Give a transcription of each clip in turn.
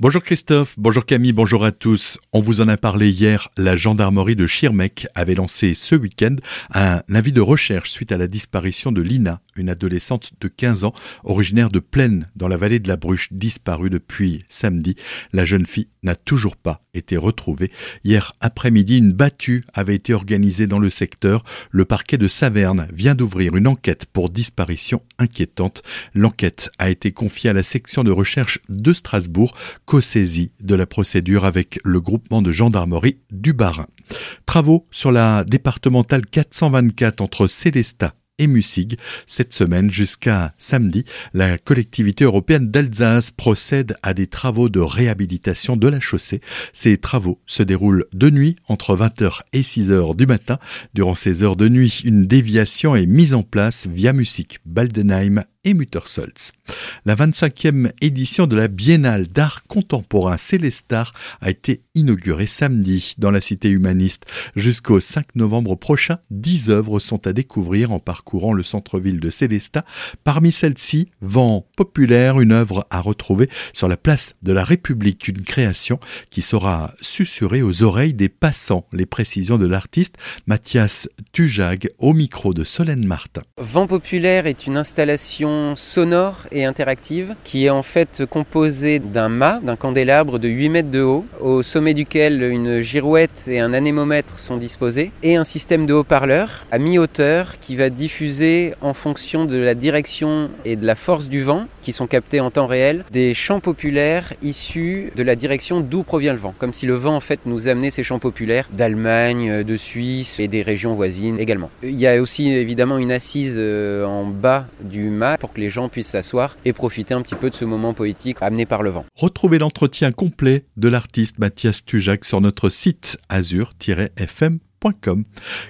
Bonjour Christophe, bonjour Camille, bonjour à tous. On vous en a parlé hier, la gendarmerie de Schirmeck avait lancé ce week-end un avis de recherche suite à la disparition de Lina, une adolescente de 15 ans, originaire de Plaine, dans la vallée de la Bruche, disparue depuis samedi. La jeune fille n'a toujours pas été retrouvée. Hier après-midi, une battue avait été organisée dans le secteur. Le parquet de Saverne vient d'ouvrir une enquête pour disparition inquiétante. L'enquête a été confiée à la section de recherche de Strasbourg co-saisie de la procédure avec le groupement de gendarmerie du Barin. Travaux sur la départementale 424 entre Célestat et Mussig. Cette semaine jusqu'à samedi, la collectivité européenne d'Alsace procède à des travaux de réhabilitation de la chaussée. Ces travaux se déroulent de nuit entre 20h et 6h du matin. Durant ces heures de nuit, une déviation est mise en place via Mussig, Baldenheim et Muttersolz. La 25e édition de la Biennale d'art contemporain Célestar a été inaugurée samedi dans la cité humaniste. Jusqu'au 5 novembre prochain, 10 œuvres sont à découvrir en parcourant le centre-ville de Célestat. Parmi celles-ci, Vent populaire, une œuvre à retrouver sur la place de la République, une création qui sera susurrée aux oreilles des passants. Les précisions de l'artiste Mathias Tujag au micro de Solène Martin. Vent populaire est une installation sonore et interactive qui est en fait composée d'un mât, d'un candélabre de 8 mètres de haut, au sommet duquel une girouette et un anémomètre sont disposés, et un système de haut-parleurs à mi-hauteur qui va diffuser en fonction de la direction et de la force du vent, qui sont captés en temps réel, des chants populaires issus de la direction d'où provient le vent, comme si le vent en fait nous amenait ces chants populaires d'Allemagne, de Suisse et des régions voisines également. Il y a aussi évidemment une assise euh, en bas du mât pour que les gens puissent s'asseoir et profiter un petit peu de ce moment poétique amené par le vent. Retrouvez l'entretien complet de l'artiste Mathias Tujac sur notre site azur-fm.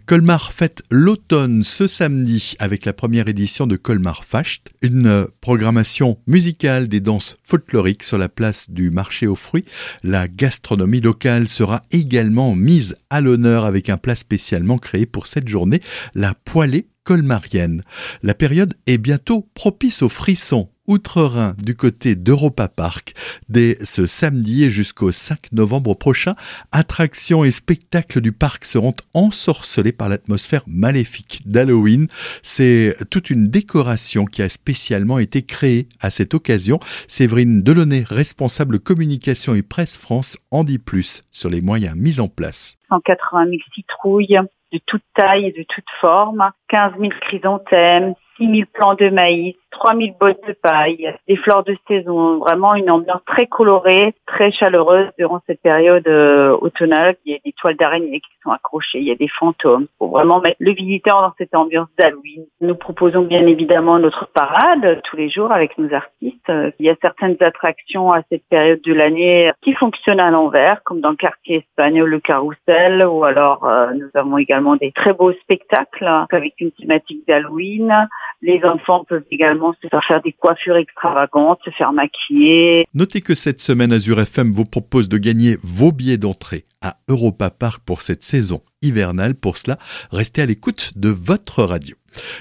Colmar fête l'automne ce samedi avec la première édition de Colmar Facht, une programmation musicale des danses folkloriques sur la place du marché aux fruits. La gastronomie locale sera également mise à l'honneur avec un plat spécialement créé pour cette journée, la poêlée colmarienne. La période est bientôt propice aux frissons outre-Rhin du côté d'Europa Park dès ce samedi et jusqu'au 5 novembre prochain. Attractions et spectacles du parc seront ensorcelés par l'atmosphère maléfique d'Halloween. C'est toute une décoration qui a spécialement été créée à cette occasion. Séverine Delaunay, responsable communication et presse France, en dit plus sur les moyens mis en place. 180 000 citrouilles de toute taille et de toute forme, 15 000 chrysanthèmes, 6 000 plants de maïs, 3000 bottes de paille, des fleurs de saison, vraiment une ambiance très colorée, très chaleureuse durant cette période euh, automnale. Il y a des toiles d'araignée qui sont accrochées, il y a des fantômes. Pour vraiment mettre le visiteur dans cette ambiance d'Halloween. Nous proposons bien évidemment notre parade tous les jours avec nos artistes. Il y a certaines attractions à cette période de l'année qui fonctionnent à l'envers, comme dans le quartier espagnol, le carrousel, ou alors euh, nous avons également des très beaux spectacles avec une thématique d'Halloween. Les enfants peuvent également se faire des coiffures extravagantes, se faire maquiller. Notez que cette semaine, Azure FM vous propose de gagner vos billets d'entrée à Europa Park pour cette saison hivernale. Pour cela, restez à l'écoute de votre radio.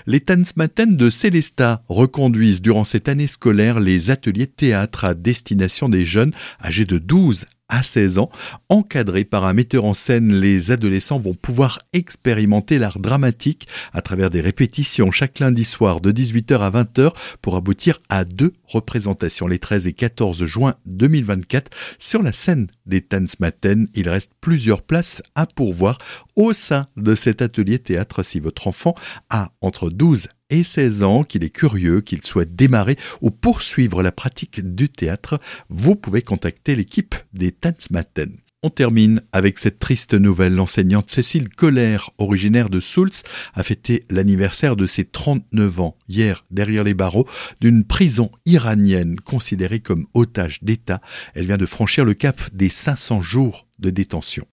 Les Tanzmatten de Célesta reconduisent durant cette année scolaire les ateliers théâtre à destination des jeunes âgés de 12 à 16 ans. Encadrés par un metteur en scène, les adolescents vont pouvoir expérimenter l'art dramatique à travers des répétitions chaque lundi soir de 18h à 20h pour aboutir à deux représentations les 13 et 14 juin 2024 sur la scène des Tanzmatten. Il reste plusieurs places à pourvoir au sein de cet atelier théâtre si votre enfant a entre 12 et 16 ans, qu'il est curieux, qu'il souhaite démarrer ou poursuivre la pratique du théâtre, vous pouvez contacter l'équipe des Tanzmatten. On termine avec cette triste nouvelle. L'enseignante Cécile Colère, originaire de Soultz, a fêté l'anniversaire de ses 39 ans hier derrière les barreaux d'une prison iranienne considérée comme otage d'État. Elle vient de franchir le cap des 500 jours de détention.